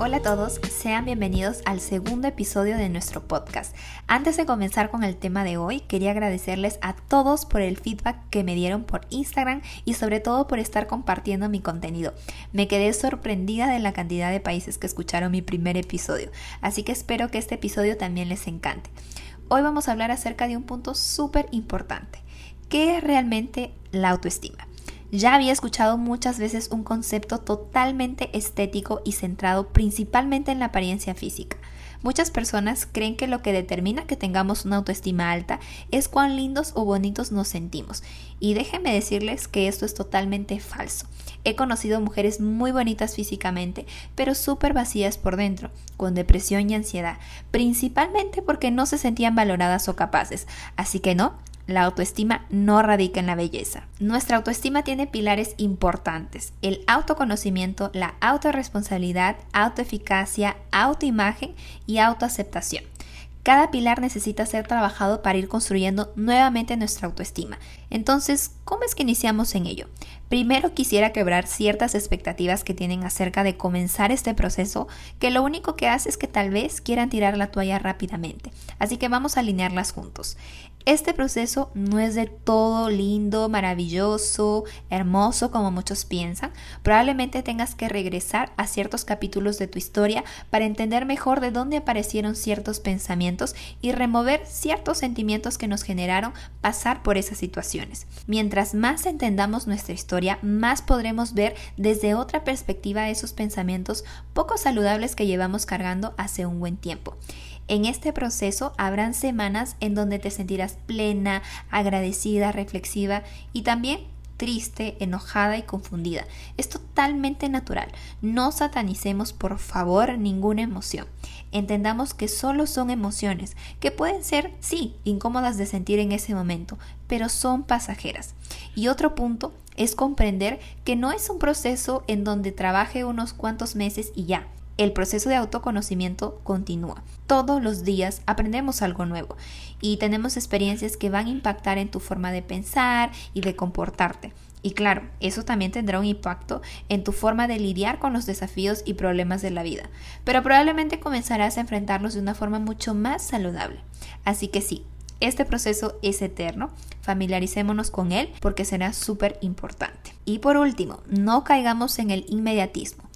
Hola a todos, sean bienvenidos al segundo episodio de nuestro podcast. Antes de comenzar con el tema de hoy, quería agradecerles a todos por el feedback que me dieron por Instagram y sobre todo por estar compartiendo mi contenido. Me quedé sorprendida de la cantidad de países que escucharon mi primer episodio, así que espero que este episodio también les encante. Hoy vamos a hablar acerca de un punto súper importante. ¿Qué es realmente la autoestima? Ya había escuchado muchas veces un concepto totalmente estético y centrado principalmente en la apariencia física. Muchas personas creen que lo que determina que tengamos una autoestima alta es cuán lindos o bonitos nos sentimos. Y déjenme decirles que esto es totalmente falso. He conocido mujeres muy bonitas físicamente, pero súper vacías por dentro, con depresión y ansiedad, principalmente porque no se sentían valoradas o capaces. Así que no, la autoestima no radica en la belleza. Nuestra autoestima tiene pilares importantes, el autoconocimiento, la autorresponsabilidad, autoeficacia, autoimagen y autoaceptación. Cada pilar necesita ser trabajado para ir construyendo nuevamente nuestra autoestima. Entonces, ¿cómo es que iniciamos en ello? Primero quisiera quebrar ciertas expectativas que tienen acerca de comenzar este proceso, que lo único que hace es que tal vez quieran tirar la toalla rápidamente. Así que vamos a alinearlas juntos. Este proceso no es de todo lindo, maravilloso, hermoso como muchos piensan. Probablemente tengas que regresar a ciertos capítulos de tu historia para entender mejor de dónde aparecieron ciertos pensamientos y remover ciertos sentimientos que nos generaron pasar por esas situaciones. Mientras más entendamos nuestra historia, más podremos ver desde otra perspectiva esos pensamientos poco saludables que llevamos cargando hace un buen tiempo. En este proceso habrán semanas en donde te sentirás plena, agradecida, reflexiva y también triste, enojada y confundida. Es totalmente natural. No satanicemos por favor ninguna emoción. Entendamos que solo son emociones, que pueden ser, sí, incómodas de sentir en ese momento, pero son pasajeras. Y otro punto es comprender que no es un proceso en donde trabaje unos cuantos meses y ya el proceso de autoconocimiento continúa. Todos los días aprendemos algo nuevo y tenemos experiencias que van a impactar en tu forma de pensar y de comportarte. Y claro, eso también tendrá un impacto en tu forma de lidiar con los desafíos y problemas de la vida, pero probablemente comenzarás a enfrentarlos de una forma mucho más saludable. Así que sí, este proceso es eterno, familiaricémonos con él porque será súper importante. Y por último, no caigamos en el inmediatismo.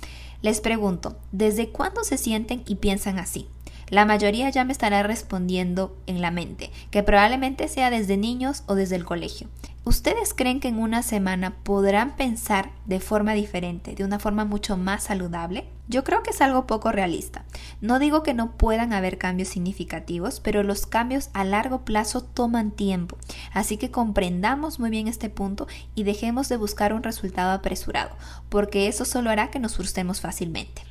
Les pregunto, ¿desde cuándo se sienten y piensan así? La mayoría ya me estará respondiendo en la mente, que probablemente sea desde niños o desde el colegio. ¿Ustedes creen que en una semana podrán pensar de forma diferente, de una forma mucho más saludable? Yo creo que es algo poco realista. No digo que no puedan haber cambios significativos, pero los cambios a largo plazo toman tiempo. Así que comprendamos muy bien este punto y dejemos de buscar un resultado apresurado, porque eso solo hará que nos frustremos fácilmente.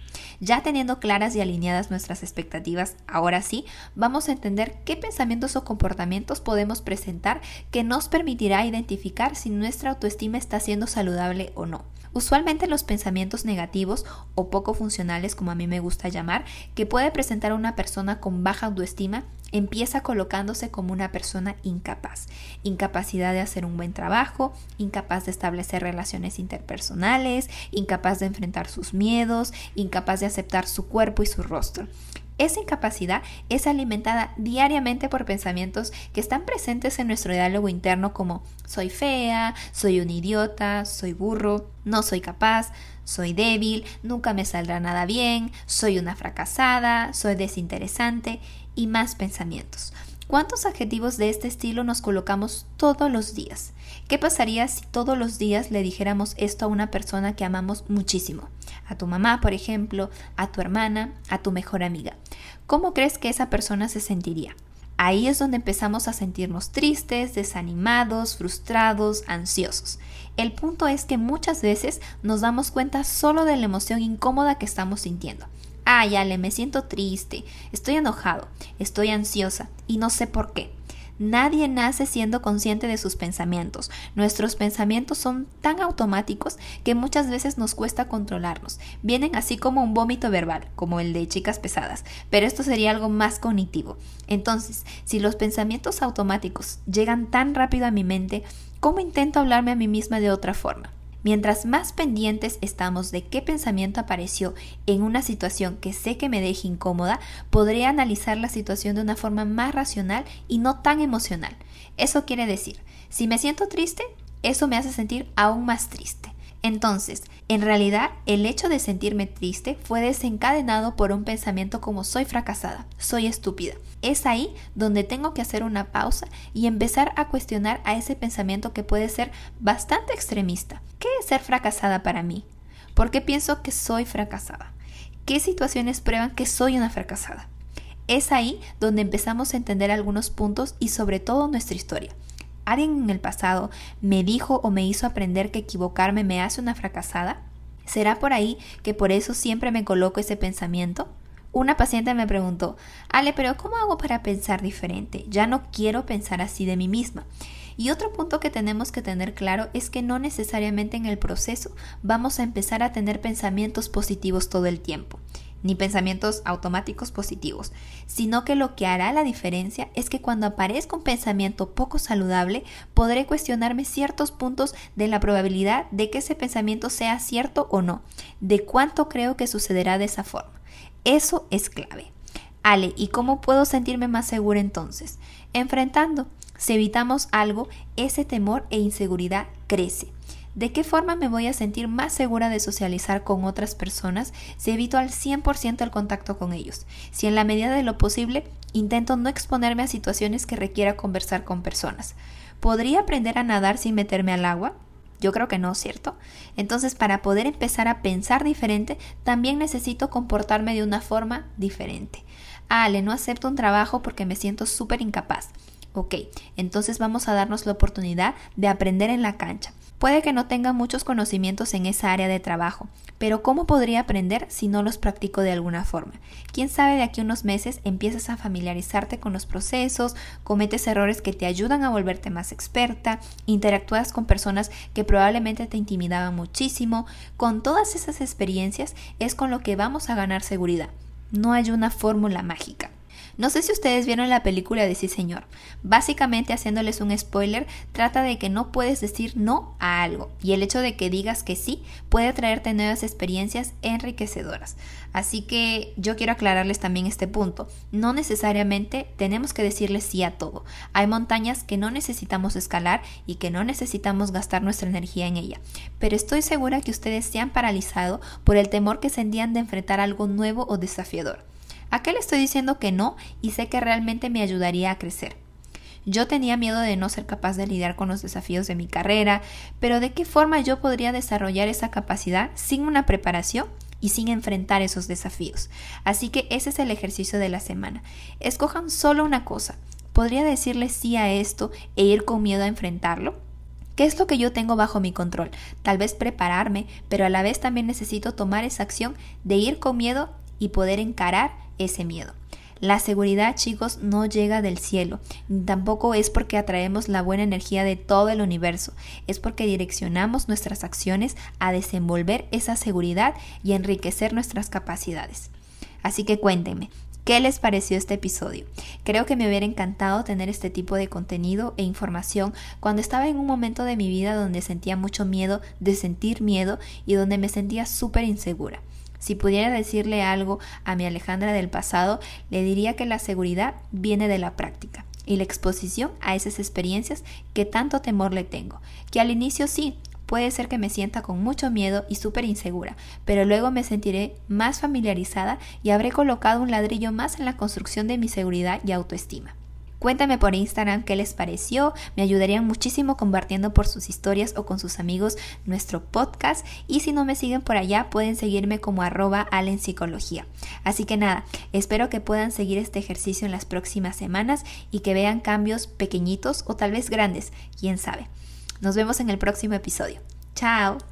Ya teniendo claras y alineadas nuestras expectativas, ahora sí, vamos a entender qué pensamientos o comportamientos podemos presentar que nos permitirá identificar si nuestra autoestima está siendo saludable o no. Usualmente los pensamientos negativos o poco funcionales, como a mí me gusta llamar, que puede presentar una persona con baja autoestima, empieza colocándose como una persona incapaz. Incapacidad de hacer un buen trabajo, incapaz de establecer relaciones interpersonales, incapaz de enfrentar sus miedos, incapaz de aceptar su cuerpo y su rostro. Esa incapacidad es alimentada diariamente por pensamientos que están presentes en nuestro diálogo interno como soy fea, soy un idiota, soy burro, no soy capaz, soy débil, nunca me saldrá nada bien, soy una fracasada, soy desinteresante y más pensamientos. ¿Cuántos adjetivos de este estilo nos colocamos todos los días? ¿Qué pasaría si todos los días le dijéramos esto a una persona que amamos muchísimo? A tu mamá, por ejemplo, a tu hermana, a tu mejor amiga. ¿Cómo crees que esa persona se sentiría? Ahí es donde empezamos a sentirnos tristes, desanimados, frustrados, ansiosos. El punto es que muchas veces nos damos cuenta solo de la emoción incómoda que estamos sintiendo. Ay, Ale, me siento triste, estoy enojado, estoy ansiosa y no sé por qué. Nadie nace siendo consciente de sus pensamientos. Nuestros pensamientos son tan automáticos que muchas veces nos cuesta controlarlos. Vienen así como un vómito verbal, como el de chicas pesadas, pero esto sería algo más cognitivo. Entonces, si los pensamientos automáticos llegan tan rápido a mi mente, ¿cómo intento hablarme a mí misma de otra forma? Mientras más pendientes estamos de qué pensamiento apareció en una situación que sé que me deje incómoda, podré analizar la situación de una forma más racional y no tan emocional. Eso quiere decir, si me siento triste, eso me hace sentir aún más triste. Entonces, en realidad, el hecho de sentirme triste fue desencadenado por un pensamiento como soy fracasada, soy estúpida. Es ahí donde tengo que hacer una pausa y empezar a cuestionar a ese pensamiento que puede ser bastante extremista. ¿Qué es ser fracasada para mí? ¿Por qué pienso que soy fracasada? ¿Qué situaciones prueban que soy una fracasada? Es ahí donde empezamos a entender algunos puntos y sobre todo nuestra historia alguien en el pasado me dijo o me hizo aprender que equivocarme me hace una fracasada? ¿Será por ahí que por eso siempre me coloco ese pensamiento? Una paciente me preguntó, Ale, pero ¿cómo hago para pensar diferente? Ya no quiero pensar así de mí misma. Y otro punto que tenemos que tener claro es que no necesariamente en el proceso vamos a empezar a tener pensamientos positivos todo el tiempo ni pensamientos automáticos positivos, sino que lo que hará la diferencia es que cuando aparezca un pensamiento poco saludable, podré cuestionarme ciertos puntos de la probabilidad de que ese pensamiento sea cierto o no, de cuánto creo que sucederá de esa forma. Eso es clave. Ale, ¿y cómo puedo sentirme más segura entonces? Enfrentando. Si evitamos algo, ese temor e inseguridad crece. ¿De qué forma me voy a sentir más segura de socializar con otras personas si evito al 100% el contacto con ellos? Si en la medida de lo posible intento no exponerme a situaciones que requiera conversar con personas. ¿Podría aprender a nadar sin meterme al agua? Yo creo que no, ¿cierto? Entonces, para poder empezar a pensar diferente, también necesito comportarme de una forma diferente. Ale, no acepto un trabajo porque me siento súper incapaz. Ok, entonces vamos a darnos la oportunidad de aprender en la cancha. Puede que no tenga muchos conocimientos en esa área de trabajo, pero ¿cómo podría aprender si no los practico de alguna forma? Quién sabe de aquí a unos meses empiezas a familiarizarte con los procesos, cometes errores que te ayudan a volverte más experta, interactúas con personas que probablemente te intimidaban muchísimo. Con todas esas experiencias es con lo que vamos a ganar seguridad. No hay una fórmula mágica. No sé si ustedes vieron la película de Sí Señor. Básicamente, haciéndoles un spoiler, trata de que no puedes decir no a algo y el hecho de que digas que sí puede traerte nuevas experiencias enriquecedoras. Así que yo quiero aclararles también este punto. No necesariamente tenemos que decirles sí a todo. Hay montañas que no necesitamos escalar y que no necesitamos gastar nuestra energía en ella. Pero estoy segura que ustedes se han paralizado por el temor que sentían de enfrentar algo nuevo o desafiador. ¿A qué le estoy diciendo que no y sé que realmente me ayudaría a crecer? Yo tenía miedo de no ser capaz de lidiar con los desafíos de mi carrera, pero ¿de qué forma yo podría desarrollar esa capacidad sin una preparación? y sin enfrentar esos desafíos. Así que ese es el ejercicio de la semana. Escojan solo una cosa. ¿Podría decirle sí a esto e ir con miedo a enfrentarlo? ¿Qué es lo que yo tengo bajo mi control? Tal vez prepararme, pero a la vez también necesito tomar esa acción de ir con miedo y poder encarar ese miedo. La seguridad, chicos, no llega del cielo, tampoco es porque atraemos la buena energía de todo el universo, es porque direccionamos nuestras acciones a desenvolver esa seguridad y enriquecer nuestras capacidades. Así que cuéntenme, ¿Qué les pareció este episodio? Creo que me hubiera encantado tener este tipo de contenido e información cuando estaba en un momento de mi vida donde sentía mucho miedo de sentir miedo y donde me sentía súper insegura. Si pudiera decirle algo a mi Alejandra del pasado, le diría que la seguridad viene de la práctica y la exposición a esas experiencias que tanto temor le tengo, que al inicio sí, puede ser que me sienta con mucho miedo y súper insegura, pero luego me sentiré más familiarizada y habré colocado un ladrillo más en la construcción de mi seguridad y autoestima. Cuéntame por Instagram qué les pareció, me ayudarían muchísimo compartiendo por sus historias o con sus amigos nuestro podcast y si no me siguen por allá pueden seguirme como arroba psicología. Así que nada, espero que puedan seguir este ejercicio en las próximas semanas y que vean cambios pequeñitos o tal vez grandes, quién sabe. Nos vemos en el próximo episodio. Chao.